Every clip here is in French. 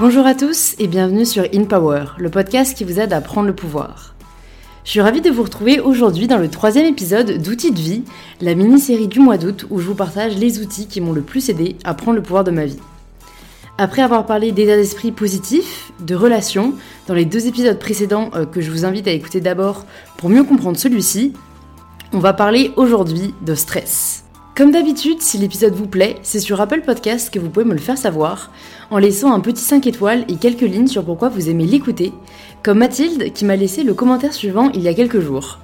Bonjour à tous et bienvenue sur In Power, le podcast qui vous aide à prendre le pouvoir. Je suis ravie de vous retrouver aujourd'hui dans le troisième épisode d'Outils de vie, la mini-série du mois d'août où je vous partage les outils qui m'ont le plus aidé à prendre le pouvoir de ma vie. Après avoir parlé d'état d'esprit positif, de relations, dans les deux épisodes précédents euh, que je vous invite à écouter d'abord pour mieux comprendre celui-ci, on va parler aujourd'hui de stress. Comme d'habitude, si l'épisode vous plaît, c'est sur Apple Podcast que vous pouvez me le faire savoir en laissant un petit 5 étoiles et quelques lignes sur pourquoi vous aimez l'écouter, comme Mathilde qui m'a laissé le commentaire suivant il y a quelques jours.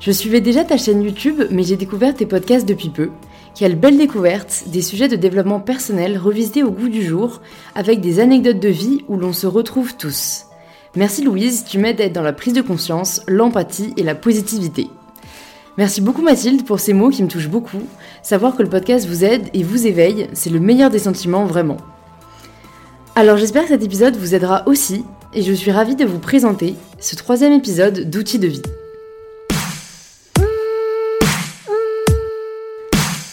Je suivais déjà ta chaîne YouTube, mais j'ai découvert tes podcasts depuis peu. Quelle belle découverte, des sujets de développement personnel revisités au goût du jour, avec des anecdotes de vie où l'on se retrouve tous. Merci Louise, tu m'aides à être dans la prise de conscience, l'empathie et la positivité. Merci beaucoup Mathilde pour ces mots qui me touchent beaucoup. Savoir que le podcast vous aide et vous éveille, c'est le meilleur des sentiments vraiment. Alors j'espère que cet épisode vous aidera aussi et je suis ravie de vous présenter ce troisième épisode d'outils de vie.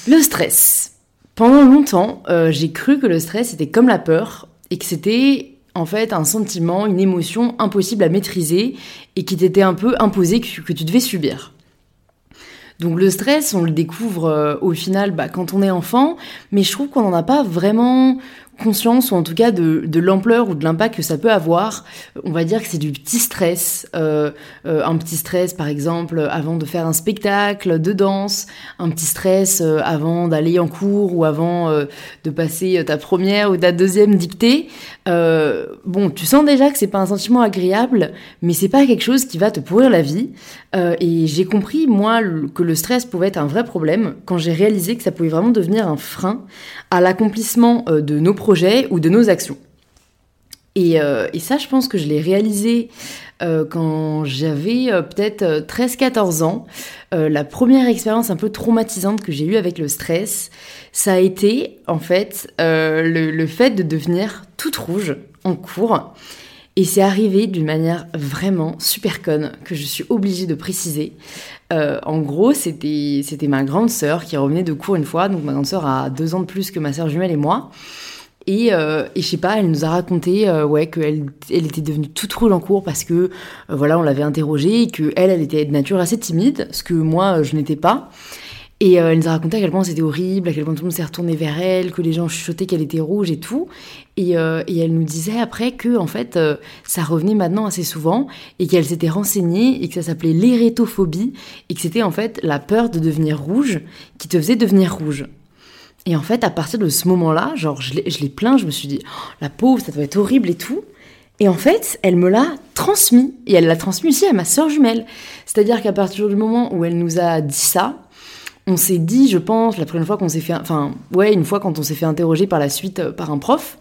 Le stress. Pendant longtemps, euh, j'ai cru que le stress était comme la peur et que c'était en fait un sentiment, une émotion impossible à maîtriser et qui t'était un peu imposé que tu devais subir. Donc le stress, on le découvre euh, au final bah, quand on est enfant, mais je trouve qu'on n'en a pas vraiment conscience, ou en tout cas de, de l'ampleur ou de l'impact que ça peut avoir. On va dire que c'est du petit stress, euh, euh, un petit stress par exemple avant de faire un spectacle de danse, un petit stress euh, avant d'aller en cours ou avant de passer ta première ou ta deuxième dictée. bon, tu sens déjà que c'est pas un sentiment agréable, mais c'est pas quelque chose qui va te pourrir la vie. et j'ai compris moi que le stress pouvait être un vrai problème quand j'ai réalisé que ça pouvait vraiment devenir un frein à l'accomplissement de nos ou de nos actions. Et, euh, et ça, je pense que je l'ai réalisé euh, quand j'avais euh, peut-être 13-14 ans. la première expérience un peu traumatisante que j'ai eue avec le stress, ça a été en fait le, le, fait de devenir toute rouge en cours. Et c'est arrivé d'une manière vraiment super conne que je suis obligée de préciser. en gros, c'était ma grande sœur qui revenait de cours une fois. Donc ma grande sœur a deux ans de plus que ma sœur jumelle et moi. Et, euh, et je sais pas, elle nous a raconté euh, ouais qu'elle elle était devenue toute rouge en cours parce que euh, voilà on l'avait interrogée et que elle était de nature assez timide, ce que moi je n'étais pas. Et elle nous a raconté à quel point c'était horrible, à quel point tout le monde s'est retourné vers elle, que les gens chuchotaient qu'elle était rouge et tout. Et, et, elle nous disait après que en fait ça revenait maintenant assez souvent et qu'elle s'était renseignée et que ça s'appelait l'érétophobie et que c'était en fait la peur de devenir rouge qui te faisait devenir rouge. Et en fait, à partir de ce moment-là, genre, je l'ai plaint, je me suis dit, oh, la pauvre, ça doit être horrible et tout. Et en fait, elle me l'a transmis. Et elle l'a transmis aussi à ma sœur jumelle. C'est-à-dire qu'à partir du moment où elle nous a dit ça, on s'est dit, je pense, la première fois qu'on s'est fait... Enfin, ouais, une fois quand on s'est fait interroger par la suite euh, par un prof,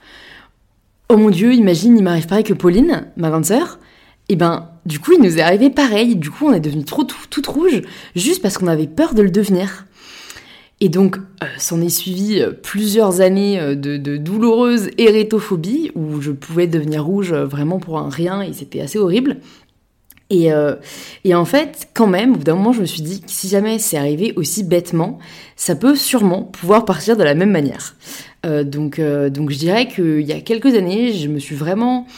oh mon Dieu, imagine, il m'arrive pareil que Pauline, ma grande sœur. Et ben, du coup, il nous est arrivé pareil. Du coup, on est devenu trop tout, toute rouge, juste parce qu'on avait peur de le devenir. Et donc, euh, s'en est suivi euh, plusieurs années euh, de, douloureuse hérétophobie, où je pouvais devenir rouge vraiment pour un rien, et c'était assez horrible. Et, en fait, quand même, au bout d'un moment, je me suis dit que si jamais c'est arrivé aussi bêtement, ça peut sûrement pouvoir partir de la même manière. donc, donc je dirais qu'il y a quelques années, je me suis vraiment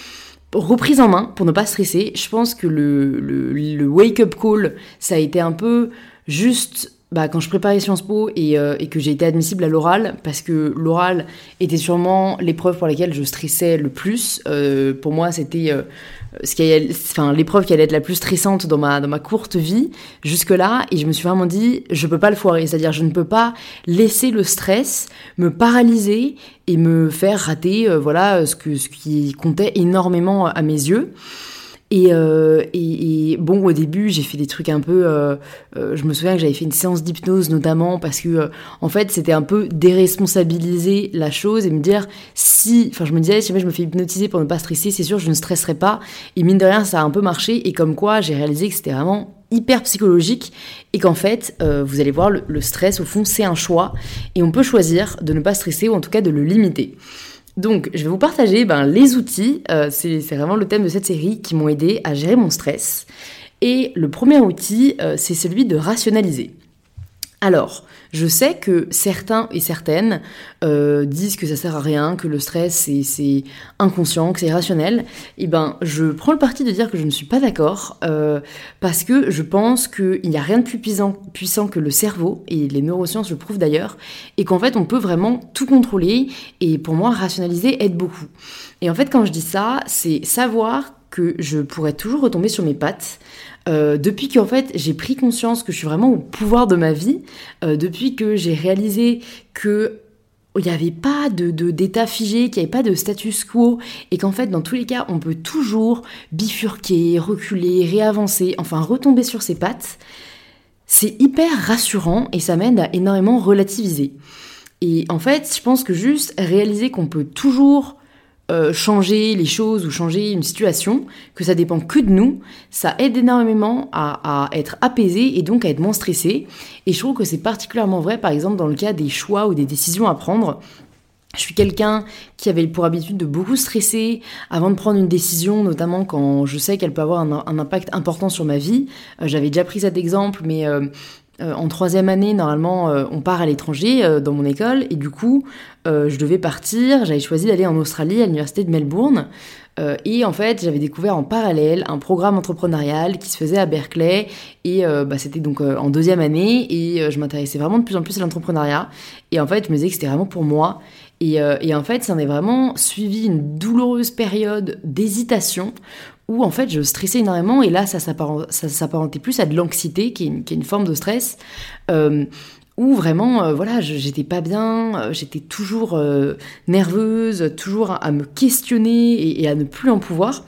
reprise en main pour ne pas stresser. Je pense que le wake-up call, ça a été un peu juste bah, quand je préparais Sciences Po et, euh, et que j'ai été admissible à l'oral, parce que l'oral était sûrement l'épreuve pour laquelle je stressais le plus. Euh, pour moi, c'était euh, enfin, l'épreuve qui allait être la plus stressante dans ma, dans ma courte vie jusque-là. Et je me suis vraiment dit, je peux pas le foirer. C'est-à-dire, je ne peux pas laisser le stress me paralyser et me faire rater voilà, ce, que, ce qui comptait énormément à mes yeux. Euh, et, bon, au début, j'ai fait des trucs un peu. Euh, euh, je me souviens que j'avais fait une séance d'hypnose notamment parce que, en fait, c'était un peu déresponsabiliser la chose et me dire si. Enfin, je me disais, si jamais je me fais hypnotiser pour ne pas stresser, c'est sûr, je ne stresserai pas. Et mine de rien, ça a un peu marché. Et comme quoi, j'ai réalisé que c'était vraiment hyper psychologique et qu'en fait, vous allez voir, le, le stress, au fond, c'est un choix. Et on peut choisir de ne pas stresser ou en tout cas de le limiter. Donc, je vais vous partager ben, les outils, euh, c'est vraiment le thème de cette série, qui m'ont aidé à gérer mon stress. Et le premier outil, euh, c'est celui de rationaliser. Alors, je sais que certains et certaines euh, disent que ça sert à rien, que le stress c'est inconscient, que c'est irrationnel. Eh ben, je prends le parti de dire que je ne suis pas d'accord euh, parce que je pense qu'il n'y a rien de plus puissant, puissant que le cerveau et les neurosciences le prouvent d'ailleurs, et qu'en fait on peut vraiment tout contrôler. Et pour moi, rationaliser aide beaucoup. Et en fait, quand je dis ça, c'est savoir que je pourrais toujours retomber sur mes pattes. Euh, depuis qu'en fait j'ai pris conscience que je suis vraiment au pouvoir de ma vie, euh, depuis que j'ai réalisé que il n'y avait pas de d'état figé, qu'il n'y avait pas de status quo, et qu'en fait dans tous les cas on peut toujours bifurquer, reculer, réavancer, enfin retomber sur ses pattes. C'est hyper rassurant et ça m'aide à énormément relativiser. Et en fait, je pense que juste réaliser qu'on peut toujours euh, changer les choses ou changer une situation, que ça dépend que de nous, ça aide énormément à, être apaisé et donc à être moins stressé. Et je trouve que c'est particulièrement vrai, par exemple, dans le cas des choix ou des décisions à prendre. Je suis quelqu'un qui avait pour habitude de beaucoup stresser avant de prendre une décision, notamment quand je sais qu'elle peut avoir un, impact important sur ma vie. Euh, j'avais déjà pris cet exemple, mais euh, euh, en troisième année, normalement, euh, on part à l'étranger euh, dans mon école, et du coup, je devais partir. J'avais choisi d'aller en Australie, à l'université de Melbourne. et en fait, j'avais découvert en parallèle un programme entrepreneurial qui se faisait à Berkeley. Et bah, c'était donc en deuxième année, et je m'intéressais vraiment de plus en plus à l'entrepreneuriat. Et en fait, je me disais que c'était vraiment pour moi. Et, et en fait, ça en est vraiment suivi une douloureuse période d'hésitation où en fait je stressais énormément et là ça s'apparentait plus à de l'anxiété qui, est une forme de stress euh, où vraiment euh, voilà j'étais pas bien euh, j'étais toujours nerveuse toujours à, me questionner et, à ne plus en pouvoir.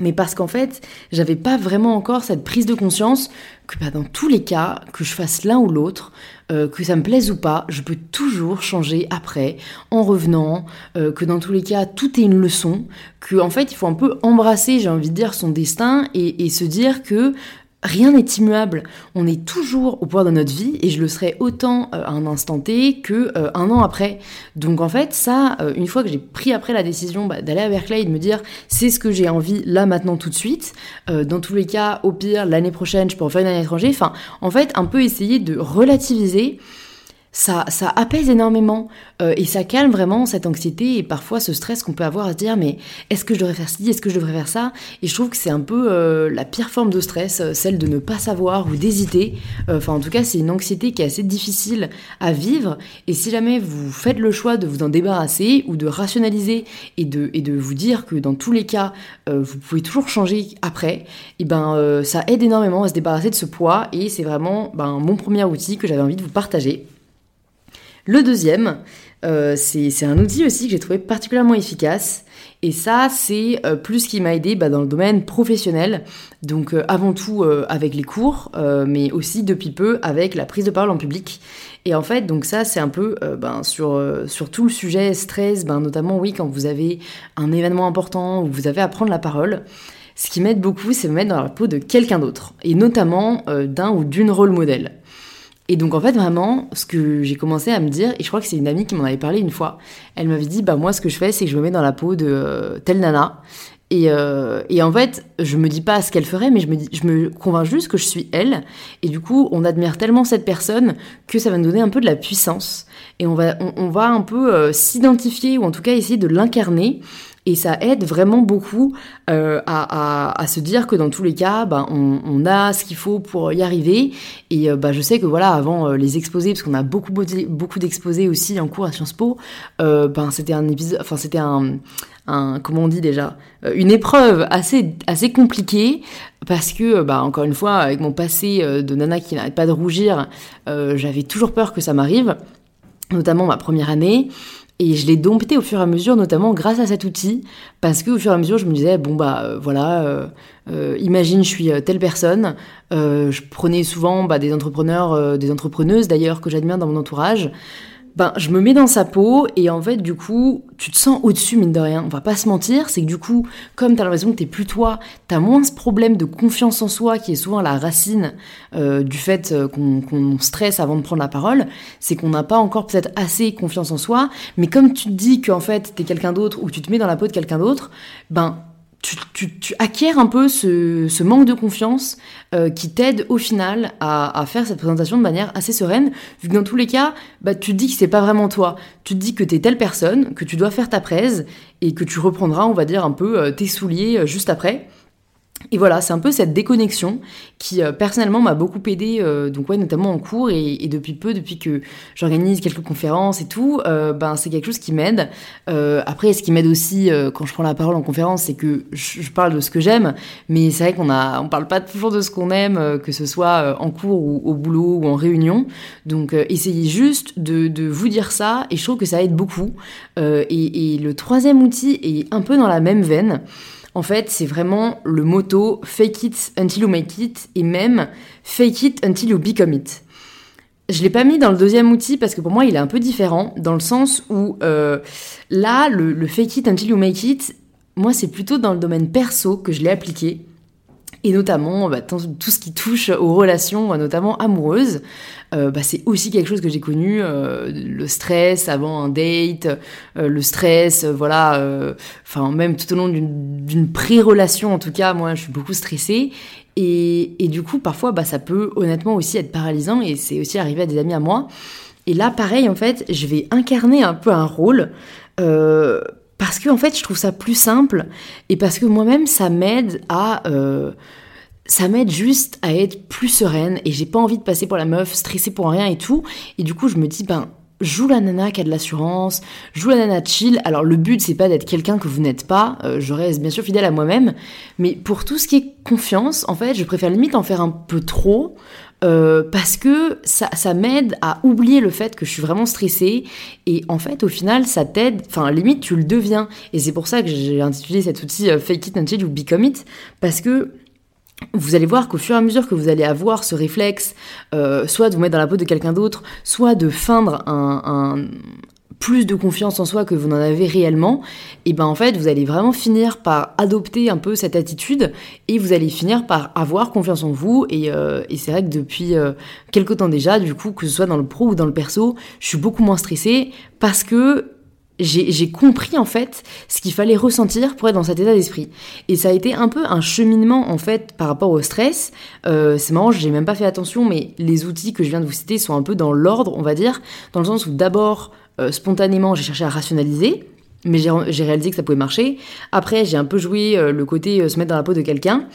Mais parce qu'en fait, j'avais pas vraiment encore cette prise de conscience que bah, dans tous les cas, que je fasse l'un ou l'autre, euh, que ça me plaise ou pas, je peux toujours changer après, en revenant, euh, que dans tous les cas, tout est une leçon, que en fait, il faut un peu embrasser, j'ai envie de dire, son destin et, et se dire que Rien n'est immuable. On est toujours au pouvoir de notre vie et je le serai autant euh, à un instant T que euh, un an après. Donc en fait, ça, euh, une fois que j'ai pris après la décision bah, d'aller à Berkeley et de me dire c'est ce que j'ai envie là maintenant tout de suite. dans tous les cas, au pire l'année prochaine, je peux en faire une année étranger. Enfin, en fait, un peu essayer de relativiser ça, ça apaise énormément euh, et ça calme vraiment cette anxiété et parfois ce stress qu'on peut avoir à se dire mais est-ce que je devrais faire ci, est-ce que je devrais faire ça? Et je trouve que c'est un peu euh, la pire forme de stress, euh, celle de ne pas savoir ou d'hésiter. Enfin en tout cas c'est une anxiété qui est assez difficile à vivre et si jamais vous faites le choix de vous en débarrasser ou de rationaliser et de, et de vous dire que dans tous les cas vous pouvez toujours changer après, et eh ben ça aide énormément à se débarrasser de ce poids et c'est vraiment ben, mon premier outil que j'avais envie de vous partager. Le deuxième, euh, c'est un outil aussi que j'ai trouvé particulièrement efficace. Et ça, c'est euh, plus ce qui m'a aidé bah, dans le domaine professionnel. Donc euh, avant tout avec les cours, mais aussi depuis peu avec la prise de parole en public. Et en fait, donc ça, c'est un peu ben, sur, tout le sujet stress, ben, notamment oui, quand vous avez un événement important où vous avez à prendre la parole. Ce qui m'aide beaucoup, c'est me mettre dans la peau de quelqu'un d'autre, et notamment d'un ou d'une rôle modèle. Et donc en fait vraiment, ce que j'ai commencé à me dire, et je crois que c'est une amie qui m'en avait parlé une fois, elle m'avait dit, bah moi ce que je fais c'est que je me mets dans la peau de euh, telle nana. Et, euh, et, en fait, je me dis pas ce qu'elle ferait, mais je me, je me convainc juste que je suis elle. Et du coup, on admire tellement cette personne que ça va nous donner un peu de la puissance. Et on va, on, va un peu euh, s'identifier, ou en tout cas essayer de l'incarner. Et ça aide vraiment beaucoup euh, à, à, se dire que dans tous les cas, ben, on, a ce qu'il faut pour y arriver. Et euh, ben, je sais que voilà, avant euh, les exposés, parce qu'on a beaucoup beaucoup d'exposés aussi en cours à Sciences Po, ben c'était un épisode, enfin c'était un, un, comment on dit déjà, une épreuve assez assez compliquée parce que bah encore une fois avec mon passé de nana qui n'arrête pas de rougir, j'avais toujours peur que ça m'arrive, notamment ma première année. Et je l'ai dompté au fur et à mesure, notamment grâce à cet outil, parce qu'au fur et à mesure, je me disais, bon bah euh, voilà, euh, euh, imagine je suis telle personne. je prenais souvent bah, des entrepreneurs, des entrepreneuses d'ailleurs que j'admire dans mon entourage ben, je me mets dans sa peau et en fait, du coup, tu te sens au-dessus, mine de rien. On va pas se mentir, c'est que du coup, comme t'as l'impression que t'es plus toi, t'as moins ce problème de confiance en soi qui est souvent la racine euh, du fait euh, qu'on stresse avant de prendre la parole. C'est qu'on n'a pas encore peut-être assez confiance en soi, mais comme tu te dis qu'en fait, t'es quelqu'un d'autre ou tu te mets dans la peau de quelqu'un d'autre, ben, tu, tu, acquiers un peu ce, manque de confiance euh, qui t'aide au final à, faire cette présentation de manière assez sereine, vu que dans tous les cas, bah, tu te dis que c'est pas vraiment toi. Tu te dis que t'es telle personne, que tu dois faire ta presse, et que tu reprendras, on va dire, un peu euh, tes souliers euh, juste après. Et voilà, c'est un peu cette déconnexion qui euh, personnellement m'a beaucoup aidé, euh, donc ouais, notamment en cours et, depuis peu, depuis que j'organise quelques conférences et tout, euh, ben c'est quelque chose qui m'aide. après, ce qui m'aide aussi quand je prends la parole en conférence, c'est que je, parle de ce que j'aime, mais c'est vrai qu'on a, on parle pas toujours de ce qu'on aime, que ce soit en cours ou au boulot ou en réunion. Donc essayez juste de, vous dire ça, et je trouve que ça aide beaucoup. Et le troisième outil est un peu dans la même veine. En fait, c'est vraiment le motto fake it until you make it et même fake it until you become it. Je l'ai pas mis dans le deuxième outil parce que pour moi il est un peu différent dans le sens où euh, là le, fake it until you make it, moi c'est plutôt dans le domaine perso que je l'ai appliqué et notamment bah, tout ce qui touche aux relations, notamment amoureuses. Euh, bah, c'est aussi quelque chose que j'ai connu, euh, le stress avant un date, euh, le stress, voilà, enfin même tout au long d'une pré-relation en tout cas, moi je suis beaucoup stressée. Et, et du coup, parfois, bah, ça peut honnêtement aussi être paralysant et c'est aussi arrivé à des amis à moi. Et là, pareil, en fait, je vais incarner un peu un rôle parce que en fait, je trouve ça plus simple et parce que moi-même, ça m'aide à ça m'aide juste à être plus sereine et j'ai pas envie de passer pour la meuf stressée pour rien et tout. Et du coup, je me dis, ben, joue la nana qui a de l'assurance, joue la nana chill. Alors le but c'est pas d'être quelqu'un que vous n'êtes pas, euh, je reste bien sûr fidèle à moi-même, mais pour tout ce qui est confiance, en fait, je préfère limite en faire un peu trop. Euh, parce que ça, m'aide à oublier le fait que je suis vraiment stressée. Et en fait au final ça t'aide, enfin limite tu le deviens. Et c'est pour ça que j'ai intitulé cet outil euh, Fake It Until You Become It. Parce que vous allez voir qu'au fur et à mesure que vous allez avoir ce réflexe, euh, soit de vous mettre dans la peau de quelqu'un d'autre, soit de feindre un, plus de confiance en soi que vous n'en avez réellement, et ben en fait vous allez vraiment finir par adopter un peu cette attitude et vous allez finir par avoir confiance en vous et, euh, c'est vrai que depuis euh, quelque temps déjà, du coup que ce soit dans le pro ou dans le perso, je suis beaucoup moins stressée parce que j'ai compris en fait ce qu'il fallait ressentir pour être dans cet état d'esprit. Et ça a été un peu un cheminement en fait par rapport au stress. Euh, c'est marrant, j'ai même pas fait attention, mais les outils que je viens de vous citer sont un peu dans l'ordre, on va dire, dans le sens où d'abord, euh, spontanément, j'ai cherché à rationaliser, mais j'ai réalisé que ça pouvait marcher. Après, j'ai un peu joué euh, le côté se mettre dans la peau de quelqu'un.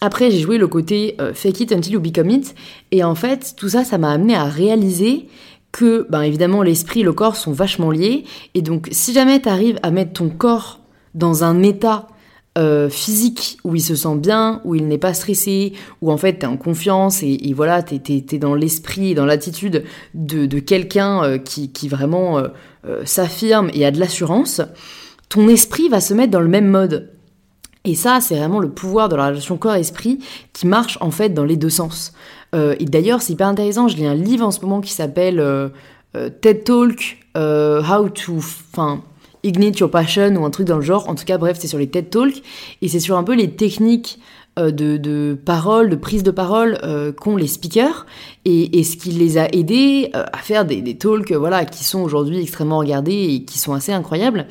Après, j'ai joué le côté fake it until you become it. Et en fait, tout ça, ça m'a amené à réaliser que, ben évidemment, l'esprit et le corps sont vachement liés. Et donc, si jamais tu arrives à mettre ton corps dans un état euh, physique où il se sent bien, où il n'est pas stressé, où en fait tu es en confiance et, voilà, tu es, dans l'esprit et dans l'attitude de, quelqu'un euh, qui, vraiment euh, s'affirme et a de l'assurance, ton esprit va se mettre dans le même mode. Et ça, c'est vraiment le pouvoir de la relation corps-esprit qui marche en fait dans les deux sens. Et d'ailleurs, c'est hyper intéressant, je lis un livre en ce moment qui s'appelle TED Talk, How to... Ignite Your Passion ou un truc dans le genre. En tout cas, bref, c'est sur les TED Talk et c'est sur un peu les techniques de, de, parole, de prise de parole qu'ont les speakers et, ce qui les a aidés à faire des, des talks voilà, qui sont aujourd'hui extrêmement regardés et qui sont assez incroyables.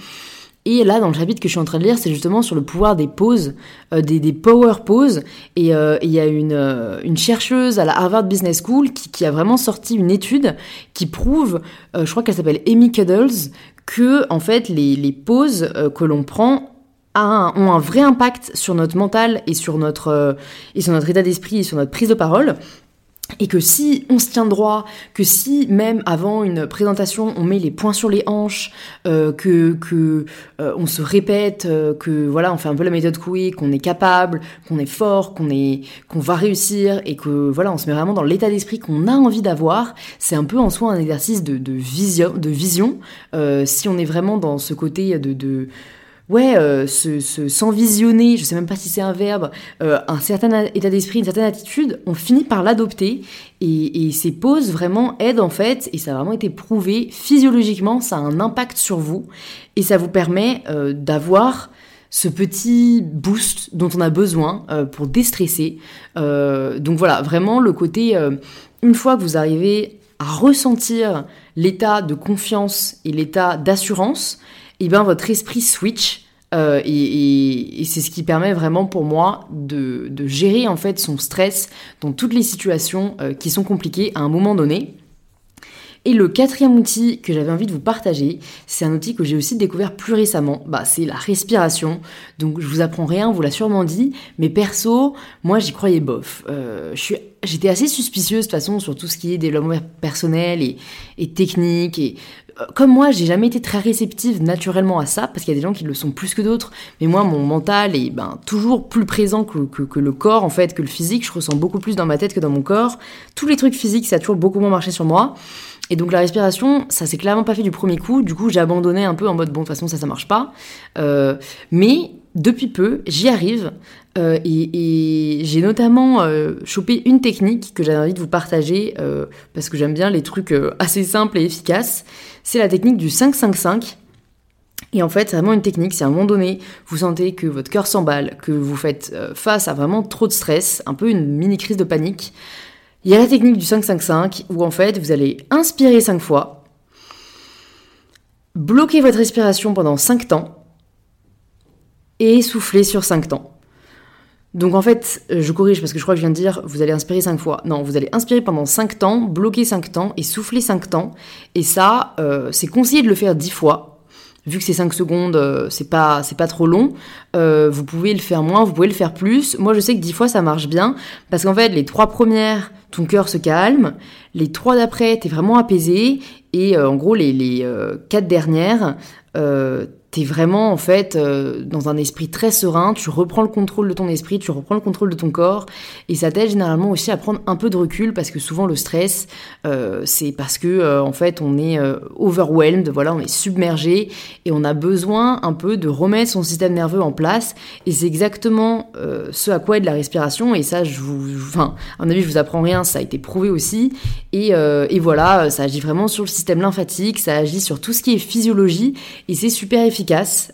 Et là, dans le chapitre que je suis en train de lire, c'est justement sur le pouvoir des pauses, euh, des, des, power pauses. Et euh, il y a une, euh, une, chercheuse à la Harvard Business School qui, qui, a vraiment sorti une étude qui prouve, je crois qu'elle s'appelle Amy Cuddles, que en fait les, les pauses que l'on prend ont un vrai impact sur notre mental et sur notre, et sur notre état d'esprit et sur notre prise de parole. Et que si on se tient droit, que si même avant une présentation on met les points sur les hanches, euh, que, que euh, on se répète, euh, que voilà on fait un peu la méthode Coué, qu'on est capable, qu'on est fort, qu'on est qu'on va réussir et que voilà on se met vraiment dans l'état d'esprit qu'on a envie d'avoir, c'est un peu en soi un exercice de, de vision, de vision. si on est vraiment dans ce côté de, de ouais, euh, se, s'envisionner, je sais même pas si c'est un verbe, euh, un certain état d'esprit, une certaine attitude, on finit par l'adopter. Et, ces pauses vraiment aident en fait, et ça a vraiment été prouvé, physiologiquement, ça a un impact sur vous. Et ça vous permet euh, d'avoir ce petit boost dont on a besoin pour déstresser. donc voilà, vraiment le côté, une fois que vous arrivez à ressentir l'état de confiance et l'état d'assurance, et eh bien votre esprit switch Euh, et, c'est ce qui permet vraiment pour moi de, gérer en fait son stress dans toutes les situations euh, qui sont compliquées à un moment donné. Et le quatrième outil que j'avais envie de vous partager, c'est un outil que j'ai aussi découvert plus récemment. Bah, c'est la respiration. Donc je vous apprends rien, vous l'a sûrement dit, mais perso, moi j'y croyais bof. Euh, j'étais assez suspicieuse de toute façon sur tout ce qui est développement personnel et, et technique et euh, comme moi, j'ai jamais été très réceptive naturellement à ça, parce qu'il y a des gens qui le sont plus que d'autres, mais moi, mon mental est ben, toujours plus présent que, que, le corps, en fait, que le physique. Je ressens beaucoup plus dans ma tête que dans mon corps. Tous les trucs physiques, ça a toujours beaucoup moins marché sur moi. Et donc la respiration, ça s'est clairement pas fait du premier coup. Du coup, j'ai abandonné un peu en mode bon, de toute façon, ça, ça marche pas. Euh, mais depuis peu, j'y arrive. Euh, et, j'ai notamment euh, chopé une technique que j'avais envie de vous partager parce que j'aime bien les trucs assez simples et efficaces. C'est la technique du 5-5-5. Et en fait, c'est vraiment une technique. Si à un moment donné, vous sentez que votre cœur s'emballe, que vous faites face à vraiment trop de stress, un peu une mini crise de panique, il y a la technique du 5-5-5 où en fait vous allez inspirer 5 fois, bloquer votre respiration pendant 5 temps et souffler sur 5 temps. Donc en fait, je corrige parce que je crois que je viens de dire vous allez inspirer 5 fois. Non, vous allez inspirer pendant 5 temps, bloquer 5 temps et souffler 5 temps. Et ça, euh, c'est conseillé de le faire 10 fois vu que c'est 5 secondes, euh, c'est pas, c'est pas trop long, euh, vous pouvez le faire moins, vous pouvez le faire plus. Moi, je sais que 10 fois, ça marche bien, parce qu'en fait, les trois premières, ton cœur se calme, les trois d'après, t'es vraiment apaisé, et euh, en gros, les, les quatre dernières, t'es vraiment en fait euh, dans un esprit très serein, tu reprends le contrôle de ton esprit, tu reprends le contrôle de ton corps, et ça t'aide généralement aussi à prendre un peu de recul parce que souvent le stress, euh, c'est parce que euh, en fait on est overwhelmed, voilà, on est submergé et on a besoin un peu de remettre son système nerveux en place, et c'est exactement ce à quoi aide la respiration, et ça je vous, enfin, à mon avis je vous apprends rien, ça a été prouvé aussi, et voilà, ça agit vraiment sur le système lymphatique, ça agit sur tout ce qui est physiologie, et c'est super efficace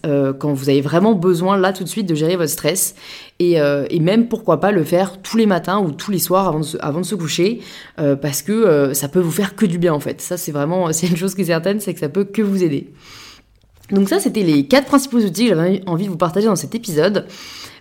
euh, quand vous avez vraiment besoin là tout de suite de gérer votre stress et, euh, même pourquoi pas le faire tous les matins ou tous les soirs avant de se, avant de se coucher euh, parce que ça peut vous faire que du bien en fait. Ça c'est vraiment c'est une chose qui est certaine, c'est que ça peut que vous aider. Donc ça c'était les quatre principaux outils que j'avais envie de vous partager dans cet épisode.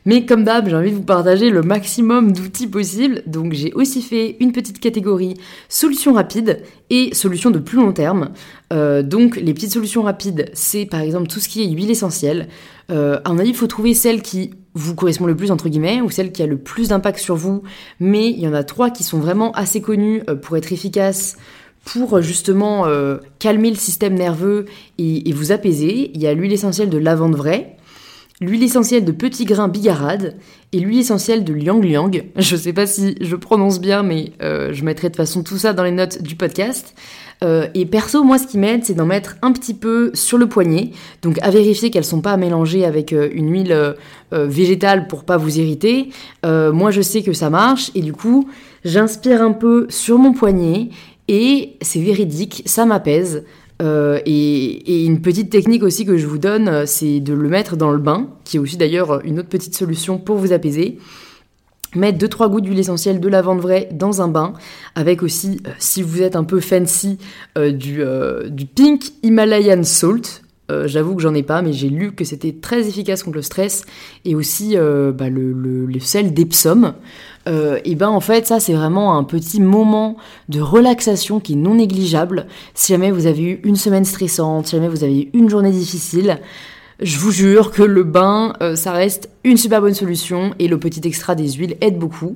Mais comme d'hab, j'ai envie de vous partager le maximum d'outils possibles. Donc j'ai aussi fait une petite catégorie solutions rapides et solutions de plus long terme. Euh, donc les petites solutions rapides, c'est par exemple tout ce qui est huile essentielle. Euh, à mon avis, il faut trouver celle qui vous correspond le plus entre guillemets ou celle qui a le plus d'impact sur vous. Mais il y en a trois qui sont vraiment assez connues euh, pour être efficaces pour justement calmer le système nerveux et, et, vous apaiser. Il y a l'huile essentielle de lavande vraie, l'huile essentielle de petit grain bigarade et l'huile essentielle de liang liang. Je sais pas si je prononce bien, mais euh, je mettrai de toute façon tout ça dans les notes du podcast. Euh, et perso, moi, ce qui m'aide, c'est d'en mettre un petit peu sur le poignet, donc à vérifier qu'elles sont pas mélangées avec euh, une huile végétale pour pas vous irriter. moi, je sais que ça marche, et du coup, j'inspire un peu sur mon poignet, et c'est véridique, ça m'apaise. Euh, et, une petite technique aussi que je vous donne, euh, c'est de le mettre dans le bain, qui est aussi d'ailleurs une autre petite solution pour vous apaiser. Mettre 2-3 gouttes d'huile essentielle de lavande vraie dans un bain, avec aussi, euh, si vous êtes un peu fancy, du, pink Himalayan salt. J'avoue que j'en ai pas, mais j'ai lu que c'était très efficace contre le stress, et aussi bah, le, le, sel d'Epsom. Euh, et ben en fait ça c'est vraiment un petit moment de relaxation qui est non négligeable. Si jamais vous avez eu une semaine stressante, si jamais vous avez eu une journée difficile, je vous jure que le bain euh, ça reste une super bonne solution et le petit extra des huiles aide beaucoup.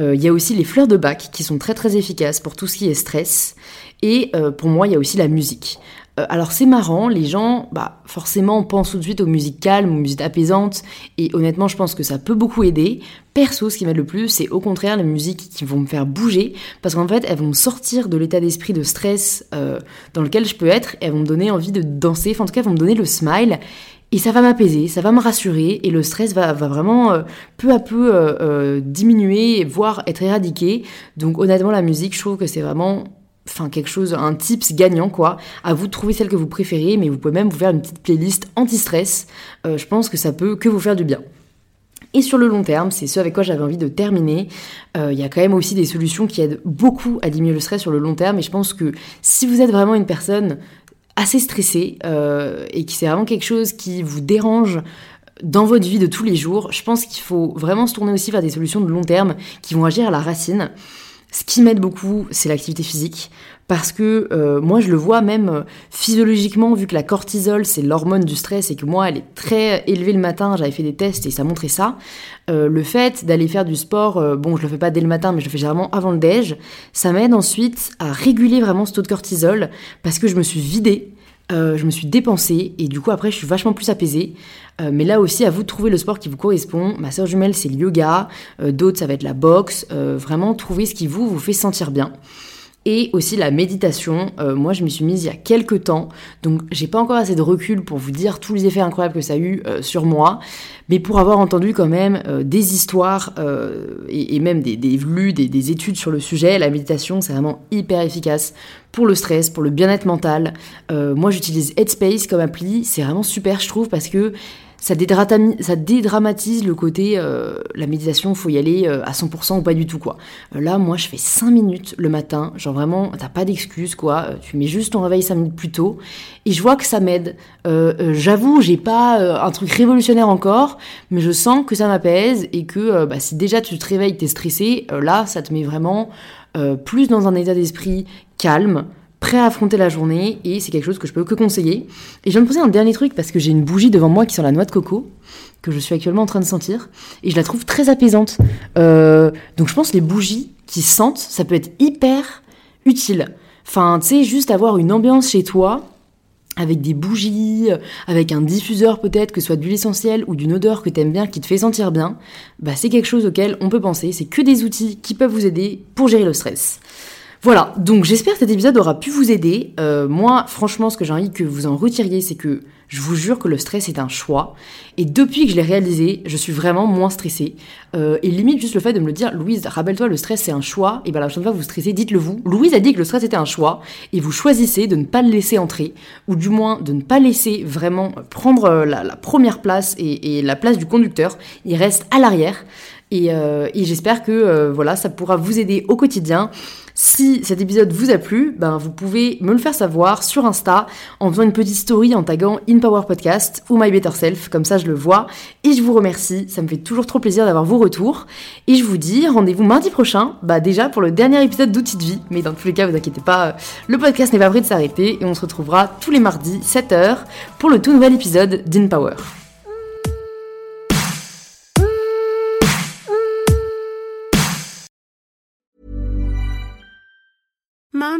Euh, il y a aussi les fleurs de bac qui sont très très efficaces pour tout ce qui est stress. Et pour moi, il y a aussi la musique. Euh, alors c'est marrant, les gens, bah forcément, pensent tout de suite aux musiques calmes, aux musiques apaisantes, et honnêtement, je pense que ça peut beaucoup aider. Perso, ce qui m'aide le plus, c'est au contraire les musiques qui vont me faire bouger, parce qu'en fait, elles vont me sortir de l'état d'esprit de stress euh, dans lequel je peux être, et elles vont me donner envie de danser, enfin en tout cas, elles vont me donner le smile, et ça va m'apaiser, ça va me rassurer, et le stress va, vraiment euh, peu à peu diminuer, voire être éradiqué. Donc honnêtement, la musique, je trouve que c'est vraiment enfin quelque chose, un tips gagnant quoi. À vous de trouver celle que vous préférez, mais vous pouvez même vous faire une petite playlist anti-stress. Euh, je pense que ça peut que vous faire du bien. Et sur le long terme, c'est ce avec quoi j'avais envie de terminer. Euh, il y a quand même aussi des solutions qui aident beaucoup à diminuer le stress sur le long terme. Et je pense que si vous êtes vraiment une personne assez stressé et que c'est vraiment quelque chose qui vous dérange dans votre vie de tous les jours, je pense qu'il faut vraiment se tourner aussi vers des solutions de long terme qui vont agir à la racine. Ce qui m'aide beaucoup, c'est l'activité physique. Parce que euh, moi, je le vois même euh, physiologiquement, vu que la cortisol, c'est l'hormone du stress et que moi, elle est très élevée le matin. J'avais fait des tests et ça montrait ça. Euh, le fait d'aller faire du sport, bon, je le fais pas dès le matin, mais je le fais généralement avant le déj, ça m'aide ensuite à réguler vraiment ce taux de cortisol parce que je me suis vidée euh, je me suis dépensée et du coup après je suis vachement plus apaisée. Euh, mais là aussi à vous de trouver le sport qui vous correspond. Ma soeur jumelle c'est le yoga, euh, d'autres ça va être la boxe. vraiment trouver ce qui vous vous fait sentir bien et aussi la méditation. Euh, moi, je m'y suis mise il y a quelques temps, donc j'ai pas encore assez de recul pour vous dire tous les effets incroyables que ça a eu euh, sur moi, mais pour avoir entendu quand même euh, des histoires et, même des, des lus, des, des, études sur le sujet, la méditation, c'est vraiment hyper efficace pour le stress, pour le bien-être mental. moi, j'utilise Headspace comme appli, c'est vraiment super, je trouve, parce que ça, dédramatise le côté euh, la méditation, faut y aller euh, à 100% ou pas du tout quoi. Euh, là, moi, je fais 5 minutes le matin, genre vraiment, t'as pas d'excuse quoi. Tu mets juste ton réveil 5 minutes plus tôt et je vois que ça m'aide. J'avoue, j'ai pas un truc révolutionnaire encore, mais je sens que ça m'apaise et que bah, si déjà tu te réveilles, t'es stressé, là, ça te met vraiment plus dans un état d'esprit calme prêt à affronter la journée et c'est quelque chose que je peux que conseiller. Et je viens de penser un dernier truc parce que j'ai une bougie devant moi qui sent la noix de coco que je suis actuellement en train de sentir et je la trouve très apaisante. Euh, donc je pense les bougies qui sentent, ça peut être hyper utile. Enfin, tu sais, juste avoir une ambiance chez toi avec des bougies, avec un diffuseur peut-être, que ce soit d'huile essentielle ou d'une odeur que t'aimes bien, qui te fait sentir bien, bah c'est quelque chose auquel on peut penser. C'est que des outils qui peuvent vous aider pour gérer le stress. Voilà, donc j'espère que cet épisode aura pu vous aider. Euh, moi, franchement, ce que j'ai envie que vous en retiriez, c'est que je vous jure que le stress est un choix. Et depuis que je l'ai réalisé, je suis vraiment moins stressée. Euh, et limite juste le fait de me le dire, Louise, rappelle-toi, le stress c'est un choix. Et bien la prochaine fois que vous stressez, dites-le vous. Louise a dit que le stress était un choix. Et vous choisissez de ne pas le laisser entrer. Ou du moins de ne pas laisser vraiment prendre euh, la, première place et, la place du conducteur. Il reste à l'arrière. Et, et j'espère que voilà, ça pourra vous aider au quotidien. Si cet épisode vous a plu, ben vous pouvez me le faire savoir sur Insta en faisant une petite story en taguant In Power Podcast ou My Better Self, comme ça je le vois. Et je vous remercie, ça me fait toujours trop plaisir d'avoir vos retours. Et je vous dis rendez-vous mardi prochain, bah déjà pour le dernier épisode d'Outils de vie. Mais dans tous les cas, vous inquiétez pas, le podcast n'est pas prêt de s'arrêter et on se retrouvera tous les mardis 7h pour le tout nouvel épisode d'In